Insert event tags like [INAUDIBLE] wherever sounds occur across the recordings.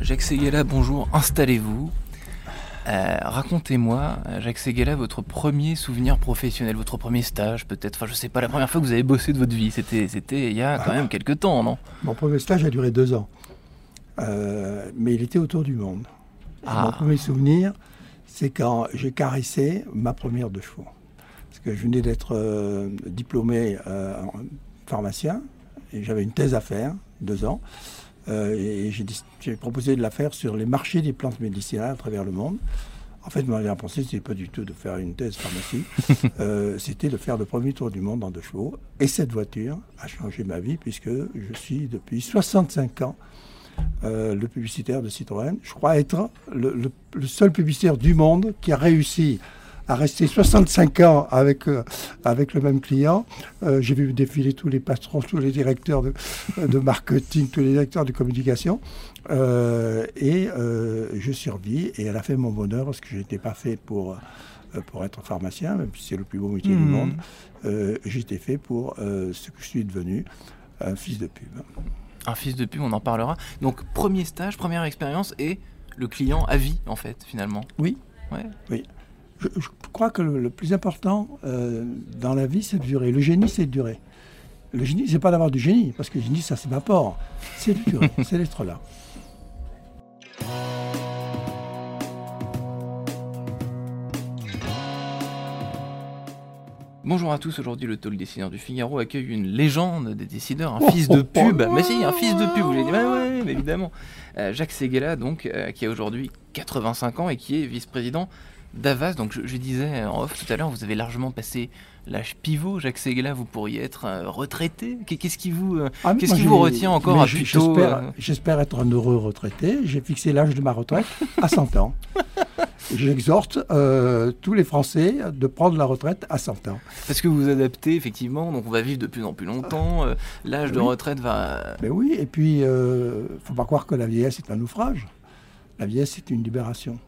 Jacques Seguela, bonjour, installez-vous. Euh, Racontez-moi, Jacques Seguela, votre premier souvenir professionnel, votre premier stage peut-être, enfin je sais pas, la première fois que vous avez bossé de votre vie, c'était c'était il y a quand même quelques temps, non? Mon premier stage a duré deux ans, Euh, mais il était autour du monde. Ah. Mon premier souvenir, c'est quand j'ai caressé ma première de chevaux. Parce que je venais d'être euh, diplômé euh, en pharmacien, et j'avais une thèse à faire, deux ans. Euh, et j'ai proposé de la faire sur les marchés des plantes médicinales à travers le monde. En fait, ma dernière pensée, c'était pas du tout de faire une thèse pharmacie, [LAUGHS] Euh, c'était de faire le premier tour du monde en deux chevaux. Et cette voiture a changé ma vie puisque je suis depuis 65 ans euh, le publicitaire de Citroën. Je crois être le, le- le seul publicitaire du monde qui a réussi à rester 65 ans avec, euh, avec le même client. Euh, J'ai vu défiler tous les patrons, tous les directeurs de, de marketing, tous les directeurs de communication. Euh, et euh, je survis et elle a fait mon bonheur parce que je n'étais pas fait pour, euh, pour être pharmacien, même si c'est le plus beau métier du Mhm. monde. Euh, J'étais fait pour euh, ce que je suis devenu, un fils de pub. Un fils de pub, on en parlera. Donc premier stage, première expérience et le client à vie en fait finalement. Oui. Ouais. Je, je crois que le, le plus important euh, dans la vie, c'est de durer. Le génie, c'est de durer. Le génie, c'est pas d'avoir du génie, parce que le génie, ça s'évapore. C'est de durer, [LAUGHS] c'est d'être là. Bonjour à tous, aujourd'hui le talk dessineur du Figaro accueille une légende des décideurs, un Oh, fils de oh, oh, pub. mais si, un fils de pub, vous l'avez dit, ouais, ouais, mais évidemment. Euh, Jacques Seguela, donc, euh, qui a aujourd'hui 85 ans et qui est vice-président d'Avas. Donc je, je disais en off tout à l'heure, vous avez largement passé l'âge pivot. Jacques Seguela, vous pourriez être euh, retraité. Qu'est- Qu'est-ce qui vous... euh, Ah, Qu'est-ce qui vous retient encore à j- plus tôt, J'espère euh j'espère être un heureux retraité. J'ai fixé l'âge de ma retraite à 100 ans. [LAUGHS] J'exhorte tous les Français de prendre la retraite à 100 ans. Parce que vous vous adaptez, effectivement, donc on va vivre de plus en plus longtemps, l'âge de retraite va... Mais oui, et puis, euh, faut pas croire que la vieillesse est un naufrage. La vieillesse, c'est une libération.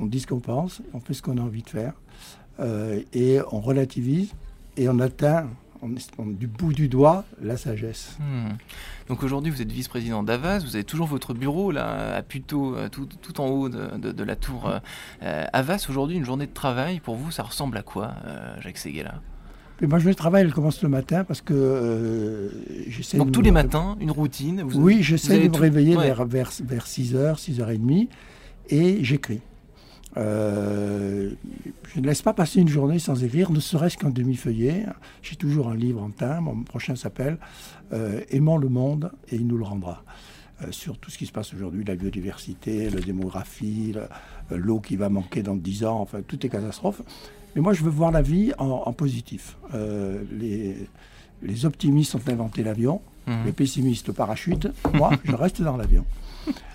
On dit ce qu'on pense, on fait ce qu'on a envie de faire, euh, et on relativise, et on atteint on, on- du bout du doigt la sagesse. Hmm. Donc aujourd'hui, vous êtes vice-président d'Avas, vous avez toujours votre bureau là à Puteaux, euh, tout, tout en haut de, de- de la tour euh, euh. Aujourd'hui, une journée de travail, pour vous, ça ressemble à quoi, euh, Jacques Seguela? Mais moi, je vais travailler, elle commence le matin, parce que euh, j'essaie Donc de tous les matins, une routine vous- Oui, j'essaie de me tout- réveiller ouais. vers, vers, vers 6h, 6h30, et j'écris. Euh, je ne laisse pas passer une journée sans écrire, ne serait-ce qu'un demi-feuillet. J'ai toujours un livre en timbre. Mon prochain s'appelle euh, Aimons le monde et il nous le rendra. Euh, sur tout ce qui se passe aujourd'hui, la biodiversité, la démographie, euh, l'eau qui va manquer dans 10 ans, enfin, toutes les catastrophes. Mais moi, je veux voir la vie en, en positif. Les, les optimistes ont inventé l'avion. Mhm. Les pessimistes au parachute, moi, [LAUGHS] je reste dans l'avion.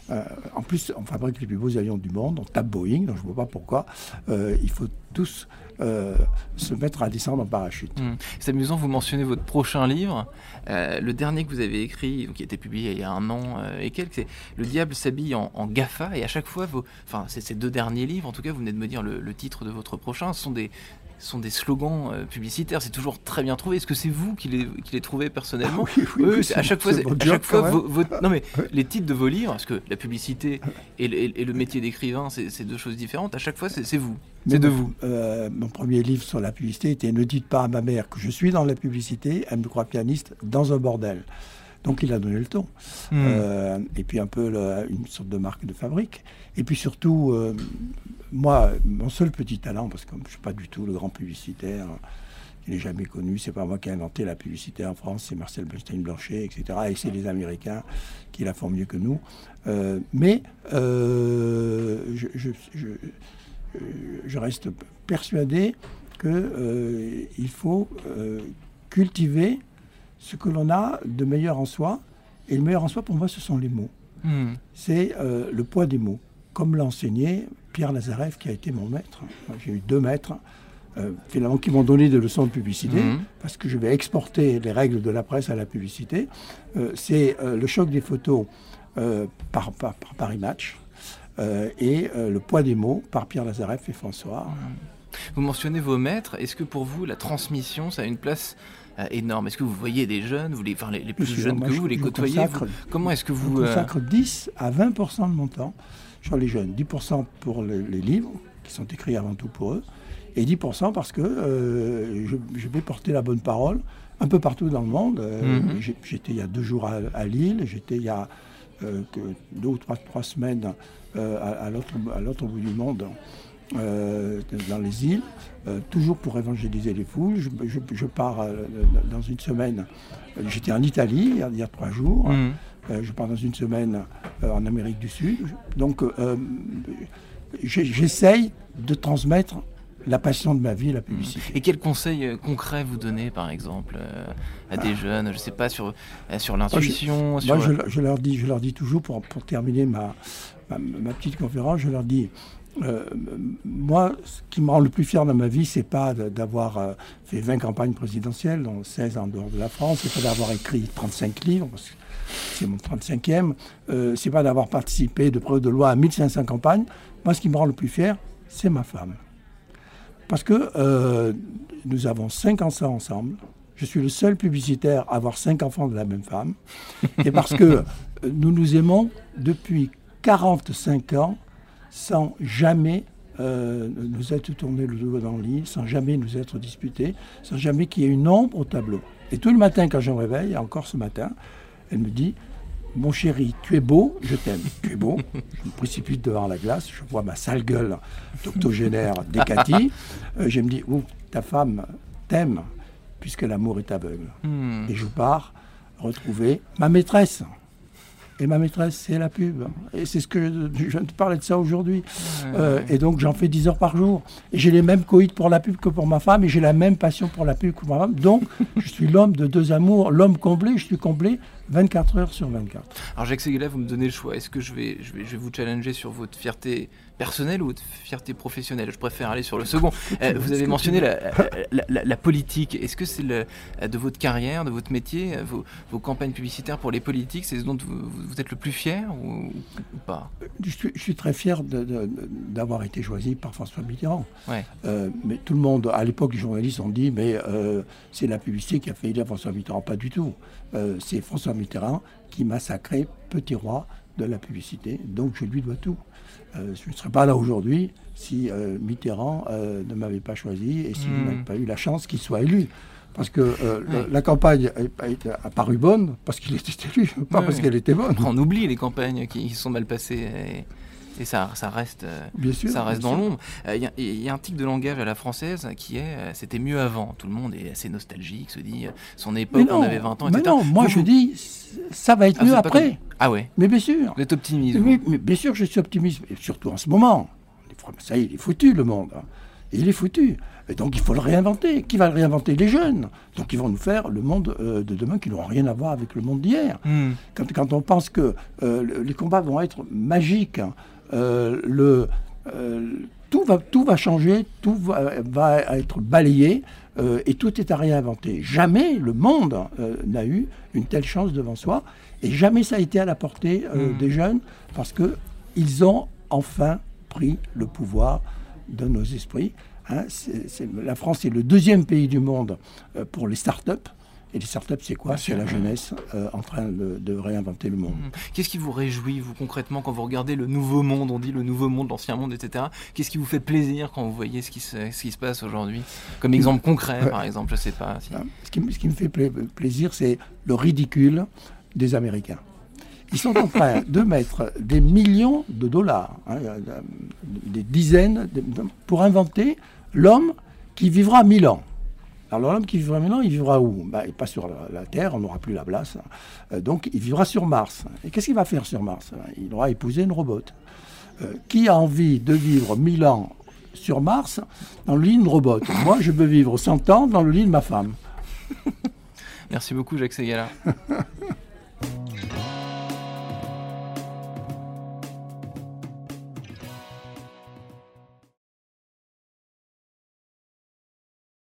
Euh, en plus, on fabrique les plus beaux avions du monde, on tape Boeing, donc je ne vois pas pourquoi. Euh, il faut tous euh, se mettre à descendre en parachute. Hmm. C'est amusant, vous mentionnez votre prochain livre. Le dernier que vous avez écrit, qui a été publié il y a un an et quelques, c'est Le diable s'habille en, en GAFA. Et à chaque fois, vos, enfin, c'est ces deux derniers livres, en tout cas, vous venez de me dire le, le titre de votre prochain, ce sont des, sont des slogans euh, publicitaires. C'est toujours très bien trouvé. Est-ce que c'est vous qui les, qui les trouvez personnellement Ah oui, oui, Oui, à chaque fois, à chaque vos- non mais [LAUGHS] les titres de vos livres, parce que la publicité et le, et le métier d'écrivain, c'est deux choses différentes. À chaque fois, c'est vous, c'est de vous. euh, mon premier livre sur la publicité était Ne dites pas à ma mère que je suis dans la publicité, elle me croit pianiste dans un bordel. Donc il a donné le ton. Hmm. Euh, et puis un peu le- une sorte de marque de fabrique. Et puis surtout, euh, moi, mon seul petit talent, parce que je ne suis pas du tout le grand publicitaire, il n'est jamais connu, c'est pas moi qui ai inventé la publicité en France, c'est Marcel Bernstein-Blanchet, etc. Et c'est les Américains qui la font mieux que nous. Euh, mais euh, je, je- je- euh, je reste persuadé qu'il faut euh, cultiver ce que l'on a de meilleur en soi Et le meilleur en soi, pour moi, ce sont les mots. Hmm. C'est euh, le poids des mots. Comme l'a enseigné Pierre Lazareff, qui a été mon maître. J'ai eu deux maîtres, euh, finalement, qui m'ont donné des leçons de publicité, Mhm. parce que je vais exporter les règles de la presse à la publicité. Euh, c'est le choc des photos par, par, par Paris Match. et le poids des mots par Pierre Lazareff et François. Vous mentionnez vos maîtres. Est-ce que pour vous, la transmission, ça a une place euh, énorme? Est-ce que vous voyez des jeunes, vous les, enfin, les, les plus jeunes moi, que je- vous, vous les je côtoyez vous- Comment est-ce que Je vous... euh, consacre 10 à 20% de mon temps sur les jeunes. 10% pour les, les livres, qui sont écrits avant tout pour eux, et 10% parce que euh, je, je vais porter la bonne parole un peu partout dans le monde. Euh, Mhm. J'étais il y a deux jours à, à Lille, j'étais il y a deux ou trois, trois semaines à l'autre bout du monde. Euh, dans les îles, euh, toujours pour évangéliser les foules. Je, je- je pars euh, dans une semaine. J'étais en Italie il y a, il y a trois jours. Euh, je pars dans une semaine en Amérique du Sud. Donc, j'essaye de transmettre la passion de ma vie, la publicité. Et quels conseils concrets vous donnez, par exemple, euh, à des jeunes Je sais pas, sur, sur l'intuition sur... Moi, je, je leur dis, je leur dis toujours, pour, pour terminer ma, ma, ma petite conférence, je leur dis, euh, moi, ce qui me rend le plus fier dans ma vie, c'est pas d'avoir euh, fait 20 campagnes présidentielles, dont 16 en dehors de la France, c'est pas d'avoir écrit 35 livres, parce que c'est mon 35e, euh, c'est pas d'avoir participé de près de loi à 1500 campagnes. Moi, ce qui me rend le plus fier, c'est ma femme. Parce que euh, nous avons cinq enfants ensemble. Je suis le seul publicitaire à avoir cinq enfants de la même femme. Et parce que nous nous aimons depuis 45 ans sans jamais euh, nous être tourné le dos dans le lit, sans jamais nous être disputés, sans jamais qu'il y ait une ombre au tableau. Et tout le matin, quand je me réveille, encore ce matin, elle me dit Mon chéri, tu es beau, je t'aime. Tu es beau. Je me précipite devant la glace, je vois ma sale gueule d'octogénaire décatie. [LAUGHS] Euh, je me dis Ouh, ta femme t'aime, puisque l'amour est aveugle. Hmm. Et je pars retrouver ma maîtresse. Et ma maîtresse, c'est la pub. Et c'est ce que je, je viens de parler de ça aujourd'hui. Euh, et donc, j'en fais 10 heures par jour. Et j'ai les mêmes coïts pour la pub que pour ma femme. Et j'ai la même passion pour la pub que pour ma femme. Donc, [LAUGHS] je suis l'homme de deux amours. L'homme comblé, je suis comblé 24 heures sur 24. Alors Jacques Seguela, vous me donnez le choix. Est-ce que je vais, je, vais, je vais vous challenger sur votre fierté personnelle ou votre fierté professionnelle? Je préfère aller sur le second. [LAUGHS] Euh, vous avez mentionné la, la, la- la politique. Est-ce que c'est le- de votre carrière, de votre métier, euh, vos, vos campagnes publicitaires pour les politiques, c'est ce dont vous, vous êtes le plus fier ou, ou pas? Je suis, je suis très fier d'avoir été choisi par François Mitterrand. Ouais. Euh, mais tout le monde, à l'époque, les journalistes ont dit, mais euh, c'est la publicité qui a fait élire François Mitterrand. Pas du tout. Euh, c'est François Mitterrand qui m'a sacré petit roi de la publicité. Donc je lui dois tout. Euh, je ne serais pas là aujourd'hui si euh, Mitterrand euh, ne m'avait pas choisi et s'il Mm. n'avait pas eu la chance qu'il soit élu. Parce que la, la campagne a, paru bonne parce qu'il était élu, [LAUGHS] pas parce qu'elle était bonne. On oublie les campagnes qui sont mal passées et, et ça, ça reste. euh, Bien sûr. ça reste bien dans l'ombre. Euh, Il y, a- il y a un tic de langage à la française qui est euh, c'était mieux avant. Tout le monde est assez nostalgique, se dit son époque, non, on avait 20 ans, mais etc. non, moi Vous, je vous- dis, ça va être Ah, mieux après. Ah ouais, Mais bien sûr. vous êtes optimiste. Mais, mais bien sûr je suis optimiste, et surtout en ce moment. Ça y est, il est foutu le monde. hein. Il est foutu. Et donc il faut le réinventer. Qui va le réinventer? Les jeunes. Donc ils vont nous faire le monde euh, de demain qui n'aura rien à voir avec le monde d'hier. Hmm. Quand, quand on pense que euh, le- les combats vont être magiques, hein, le, euh, tout, va, tout va changer, tout va, va être balayé euh, et tout est à réinventer. Jamais le monde euh, n'a eu une telle chance devant soi et jamais ça a été à la portée euh, Mm. des jeunes parce qu'ils ont enfin pris le pouvoir de nos esprits. hein. La France est le deuxième pays du monde euh, pour les start-up. Et les start-up, c'est quoi? C'est la jeunesse euh, en train de, de réinventer le monde. Hmm. Qu'est-ce qui vous réjouit, vous, concrètement, quand vous regardez le nouveau monde, on dit le nouveau monde, l'ancien monde, etc. Qu'est-ce qui vous fait plaisir quand vous voyez ce qui se, ce qui se passe aujourd'hui? Comme exemple concret, par exemple, je sais pas. si- Hein. Ce, qui, me- ce qui me fait pla- plaisir, c'est le ridicule des Américains. Ils sont en train [LAUGHS] de mettre des millions de dollars, hein, euh, des dizaines, de- pour inventer l'homme qui vivra mille ans. Alors l'homme qui vivra mille ans, il vivra où? Ben, Pas sur la, Terre, on n'aura plus la place. Euh, donc il vivra sur Mars. Et qu'est-ce qu'il va faire sur Mars? Il aura épousé une robot. Euh, qui a envie de vivre mille ans sur Mars dans le lit d'une robot? Moi, je veux vivre 100 ans dans le lit de ma femme. [LAUGHS] Merci beaucoup, Jacques Segala. [LAUGHS]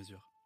mesure.